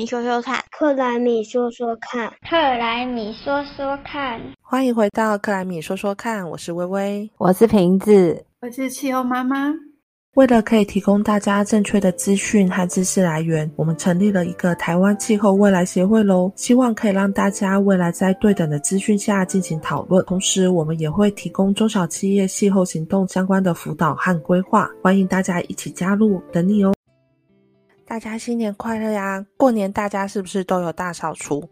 米说说看，克莱米说说看，克莱米说说看。欢迎回到克莱米说说看，我是微微，我是瓶子，我是气候妈妈。为了可以提供大家正确的资讯和知识来源，我们成立了一个台湾气候未来协会喽。希望可以让大家未来在对等的资讯下进行讨论。同时，我们也会提供中小企业气候行动相关的辅导和规划，欢迎大家一起加入，等你哦。大家新年快乐呀！过年大家是不是都有大扫除？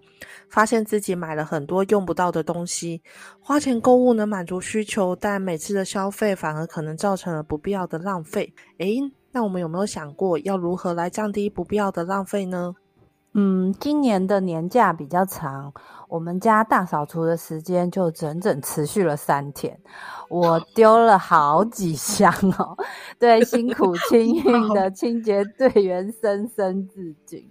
发现自己买了很多用不到的东西，花钱购物能满足需求，但每次的消费反而可能造成了不必要的浪费。诶，那我们有没有想过要如何来降低不必要的浪费呢？嗯，今年的年假比较长，我们家大扫除的时间就整整持续了三天，我丢了好几箱哦，对辛苦 清运的清洁队员深深致敬。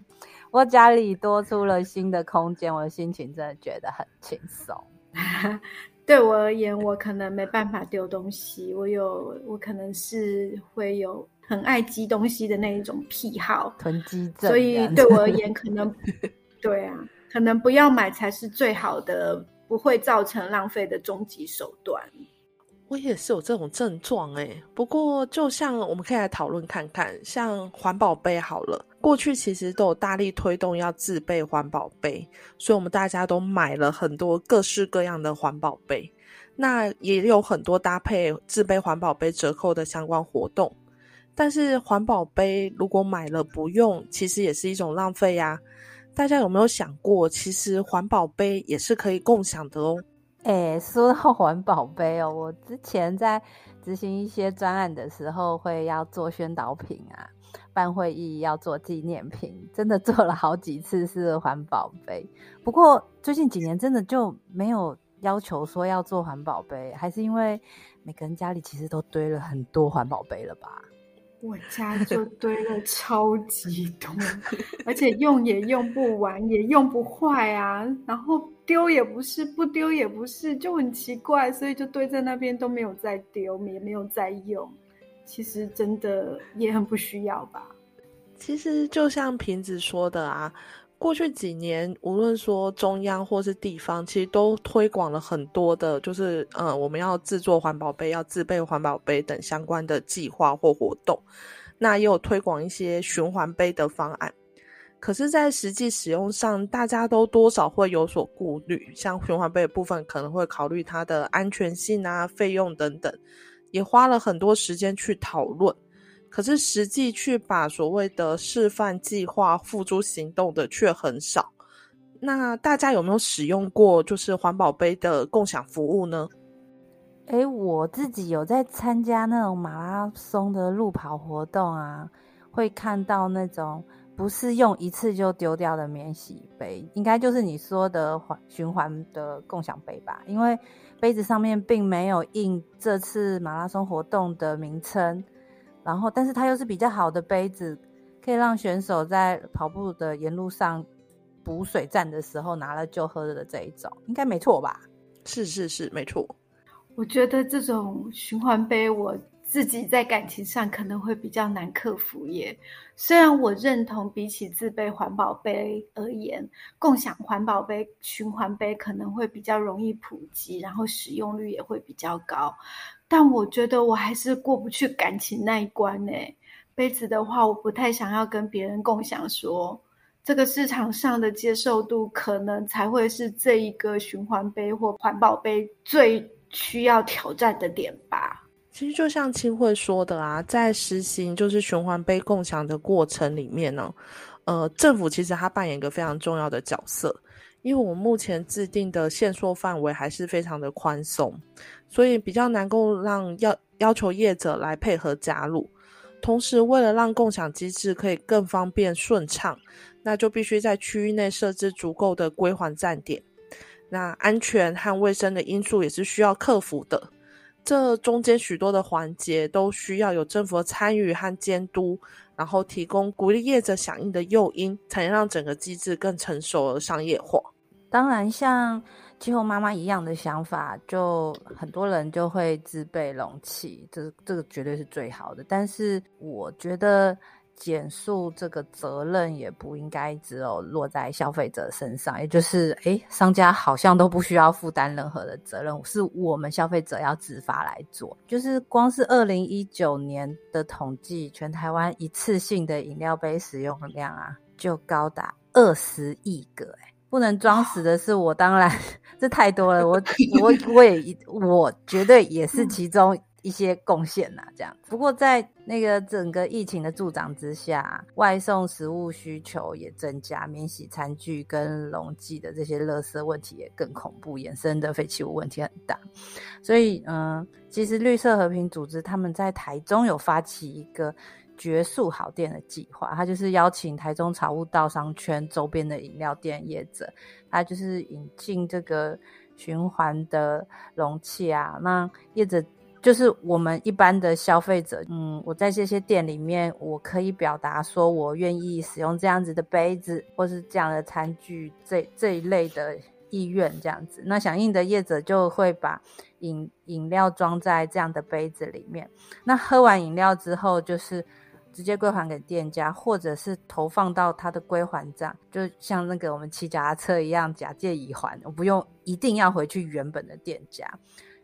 我家里多出了新的空间，我的心情真的觉得很轻松。对我而言，我可能没办法丢东西，我有我可能是会有。很爱积东西的那一种癖好，囤积症。所以对我而言，可能 对啊，可能不要买才是最好的，不会造成浪费的终极手段。我也是有这种症状哎，不过就像我们可以来讨论看看，像环保杯好了，过去其实都有大力推动要自备环保杯，所以我们大家都买了很多各式各样的环保杯，那也有很多搭配自备环保杯折扣的相关活动。但是环保杯如果买了不用，其实也是一种浪费呀。大家有没有想过，其实环保杯也是可以共享的哦？哎，说到环保杯哦，我之前在执行一些专案的时候，会要做宣导品啊，办会议要做纪念品，真的做了好几次是环保杯。不过最近几年真的就没有要求说要做环保杯，还是因为每个人家里其实都堆了很多环保杯了吧？我家就堆了超级多，而且用也用不完，也用不坏啊。然后丢也不是，不丢也不是，就很奇怪，所以就堆在那边都没有再丢，也没有再用。其实真的也很不需要吧。其实就像瓶子说的啊。过去几年，无论说中央或是地方，其实都推广了很多的，就是嗯，我们要制作环保杯，要自备环保杯等相关的计划或活动。那也有推广一些循环杯的方案。可是，在实际使用上，大家都多少会有所顾虑。像循环杯的部分，可能会考虑它的安全性啊、费用等等，也花了很多时间去讨论。可是实际去把所谓的示范计划付诸行动的却很少。那大家有没有使用过就是环保杯的共享服务呢？哎，我自己有在参加那种马拉松的路跑活动啊，会看到那种不是用一次就丢掉的免洗杯，应该就是你说的环循环的共享杯吧？因为杯子上面并没有印这次马拉松活动的名称。然后，但是它又是比较好的杯子，可以让选手在跑步的沿路上补水站的时候拿了就喝的这一种，应该没错吧？是是是，没错。我觉得这种循环杯，我自己在感情上可能会比较难克服耶。虽然我认同，比起自备环保杯而言，共享环保杯、循环杯可能会比较容易普及，然后使用率也会比较高。但我觉得我还是过不去感情那一关呢。杯子的话，我不太想要跟别人共享，说这个市场上的接受度可能才会是这一个循环杯或环保杯最需要挑战的点吧。其实就像清慧说的啊，在实行就是循环杯共享的过程里面呢，呃，政府其实它扮演一个非常重要的角色。因为我们目前制定的限缩范围还是非常的宽松，所以比较难够让要要求业者来配合加入。同时，为了让共享机制可以更方便顺畅，那就必须在区域内设置足够的归还站点。那安全和卫生的因素也是需要克服的。这中间许多的环节都需要有政府参与和监督，然后提供鼓励业者响应的诱因，才能让整个机制更成熟而商业化。当然，像气候妈妈一样的想法，就很多人就会自备容器，这这个绝对是最好的。但是我觉得减速这个责任也不应该只有落在消费者身上，也就是诶，商家好像都不需要负担任何的责任，是我们消费者要自发来做。就是光是二零一九年的统计，全台湾一次性的饮料杯使用量啊，就高达二十亿个，诶不能装死的是我，当然这太多了，我 我我也我绝对也是其中。一些贡献呐，这样。不过在那个整个疫情的助长之下，外送食物需求也增加，免洗餐具跟溶剂的这些垃圾问题也更恐怖，衍生的废弃物问题很大。所以，嗯，其实绿色和平组织他们在台中有发起一个绝素好店的计划，他就是邀请台中草悟道商圈周边的饮料店业者，他就是引进这个循环的容器啊，那业者。就是我们一般的消费者，嗯，我在这些店里面，我可以表达说我愿意使用这样子的杯子，或是这样的餐具，这这一类的意愿这样子。那响应的业者就会把饮饮料装在这样的杯子里面，那喝完饮料之后，就是直接归还给店家，或者是投放到他的归还账，就像那个我们骑脚踏车一样，假借已还，我不用一定要回去原本的店家。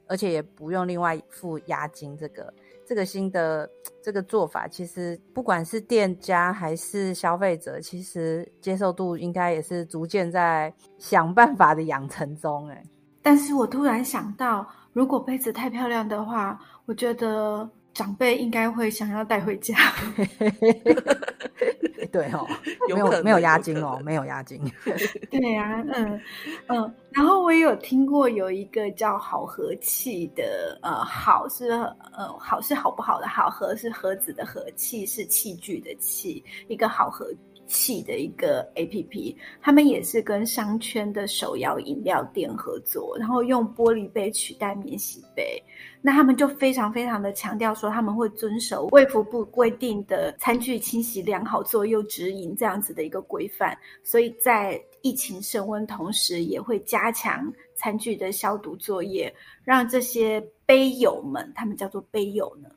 而且也不用另外付押金，这个这个新的这个做法，其实不管是店家还是消费者，其实接受度应该也是逐渐在想办法的养成中。哎，但是我突然想到，如果杯子太漂亮的话，我觉得长辈应该会想要带回家。对哦，没有没有押金哦，没有押金。对呀，嗯嗯。然后我也有听过有一个叫好和气的，呃，好是呃好是好不好的好，和是盒子的和，气是器具的器，一个好和气的一个 A P P，他们也是跟商圈的手摇饮料店合作，然后用玻璃杯取代免洗杯。那他们就非常非常的强调说，他们会遵守卫福部规定的餐具清洗良好作用指引这样子的一个规范，所以在疫情升温同时，也会加强餐具的消毒作业，让这些杯友们，他们叫做杯友呢，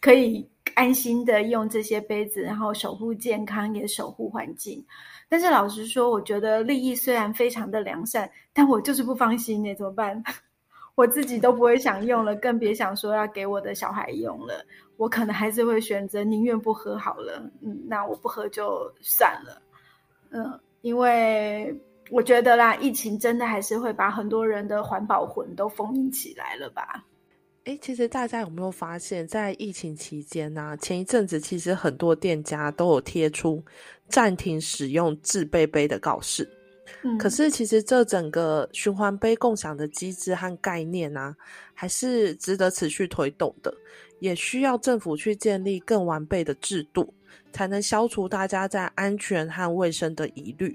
可以安心的用这些杯子，然后守护健康，也守护环境。但是老实说，我觉得利益虽然非常的良善，但我就是不放心呢，怎么办？我自己都不会想用了，更别想说要给我的小孩用了。我可能还是会选择宁愿不喝好了。嗯，那我不喝就算了。嗯，因为我觉得啦，疫情真的还是会把很多人的环保魂都封印起来了吧？哎，其实大家有没有发现，在疫情期间呢？前一阵子其实很多店家都有贴出暂停使用自备杯的告示。可是，其实这整个循环杯共享的机制和概念呢，还是值得持续推动的，也需要政府去建立更完备的制度，才能消除大家在安全和卫生的疑虑。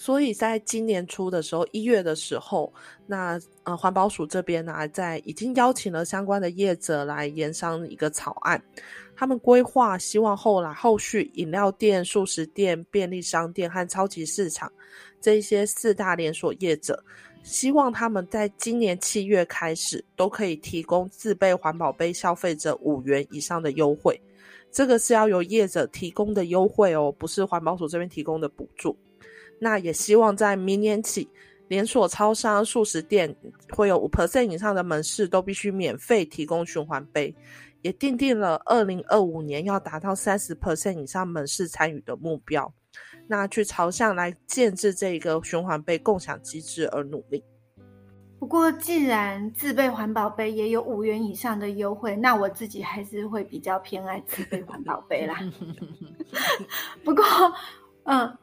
所以在今年初的时候，一月的时候，那呃环保署这边呢，在已经邀请了相关的业者来研商一个草案，他们规划希望后来后续饮料店、素食店、便利商店和超级市场。这些四大连锁业者，希望他们在今年七月开始，都可以提供自备环保杯消费者五元以上的优惠。这个是要由业者提供的优惠哦，不是环保署这边提供的补助。那也希望在明年起，连锁超商、素食店会有五 percent 以上的门市都必须免费提供循环杯，也定定了二零二五年要达到三十 percent 以上门市参与的目标。那去朝向来建制这个循环杯共享机制而努力。不过，既然自备环保杯也有五元以上的优惠，那我自己还是会比较偏爱自备环保杯啦。不过，嗯。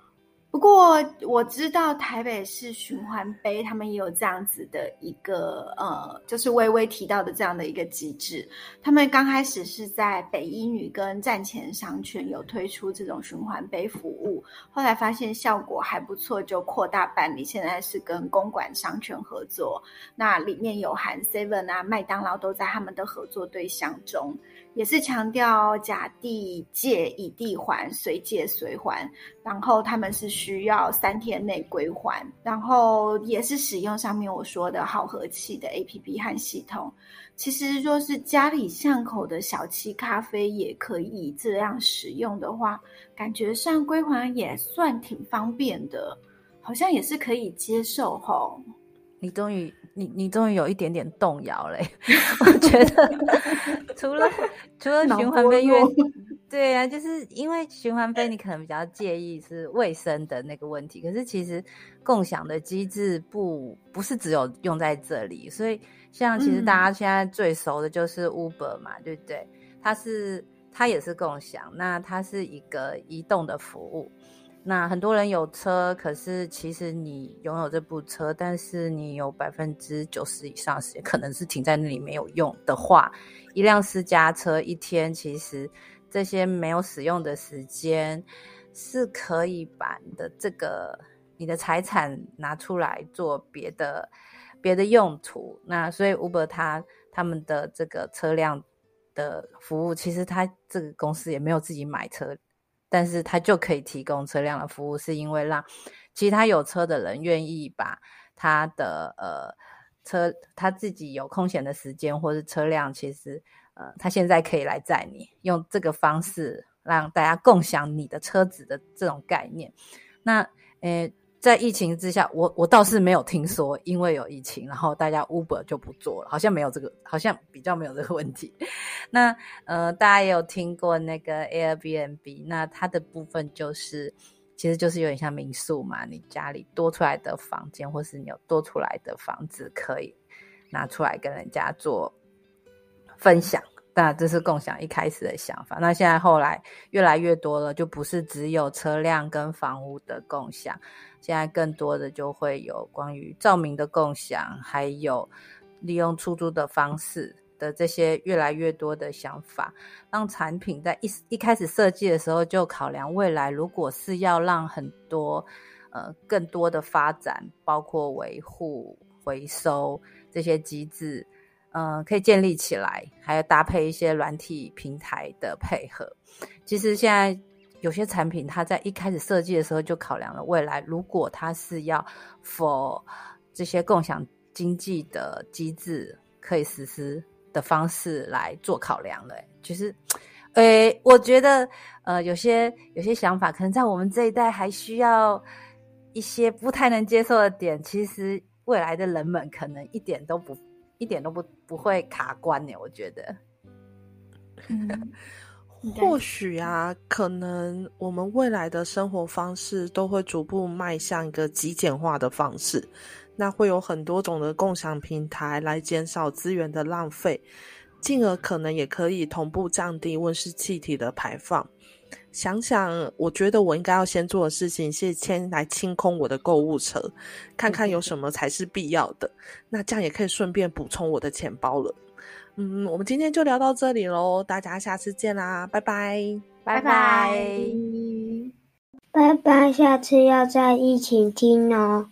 不过我知道台北市循环杯，他们也有这样子的一个呃，就是微微提到的这样的一个机制。他们刚开始是在北一女跟站前商圈有推出这种循环杯服务，后来发现效果还不错，就扩大办理。现在是跟公馆商圈合作，那里面有含 Seven 啊、麦当劳都在他们的合作对象中。也是强调假地借以地还，随借随还，然后他们是需要三天内归还，然后也是使用上面我说的好和气的 APP 和系统。其实若是家里巷口的小七咖啡也可以这样使用的话，感觉上归还也算挺方便的，好像也是可以接受吼。你终于，你你终于有一点点动摇嘞！我觉得 除了除了循环杯，因为对啊，就是因为循环杯，你可能比较介意是卫生的那个问题。可是其实共享的机制不不是只有用在这里，所以像其实大家现在最熟的就是 Uber 嘛，对不对？它是它也是共享，那它是一个移动的服务。那很多人有车，可是其实你拥有这部车，但是你有百分之九十以上时间可能是停在那里没有用的话，一辆私家车一天其实这些没有使用的时间是可以把你的这个你的财产拿出来做别的别的用途。那所以 Uber 它他们的这个车辆的服务，其实他这个公司也没有自己买车。但是他就可以提供车辆的服务，是因为让其他有车的人愿意把他的呃车他自己有空闲的时间，或是车辆，其实呃他现在可以来载你，用这个方式让大家共享你的车子的这种概念。那呃。在疫情之下，我我倒是没有听说，因为有疫情，然后大家 Uber 就不做了，好像没有这个，好像比较没有这个问题。那呃，大家也有听过那个 Airbnb，那它的部分就是，其实就是有点像民宿嘛，你家里多出来的房间，或是你有多出来的房子，可以拿出来跟人家做分享。那这是共享一开始的想法，那现在后来越来越多了，就不是只有车辆跟房屋的共享，现在更多的就会有关于照明的共享，还有利用出租的方式的这些越来越多的想法，让产品在一一开始设计的时候就考量未来，如果是要让很多呃更多的发展，包括维护、回收这些机制。嗯，可以建立起来，还要搭配一些软体平台的配合。其实现在有些产品，它在一开始设计的时候就考量了未来，如果它是要 for 这些共享经济的机制可以实施的方式来做考量了。其实，诶，我觉得呃，有些有些想法，可能在我们这一代还需要一些不太能接受的点。其实未来的人们可能一点都不。一点都不不会卡关呢，我觉得。或许啊，可能我们未来的生活方式都会逐步迈向一个极简化的方式，那会有很多种的共享平台来减少资源的浪费，进而可能也可以同步降低温室气体的排放。想想，我觉得我应该要先做的事情是先来清空我的购物车，看看有什么才是必要的。那这样也可以顺便补充我的钱包了。嗯，我们今天就聊到这里喽，大家下次见啦，拜拜，拜拜，拜拜，下次要再一起听哦。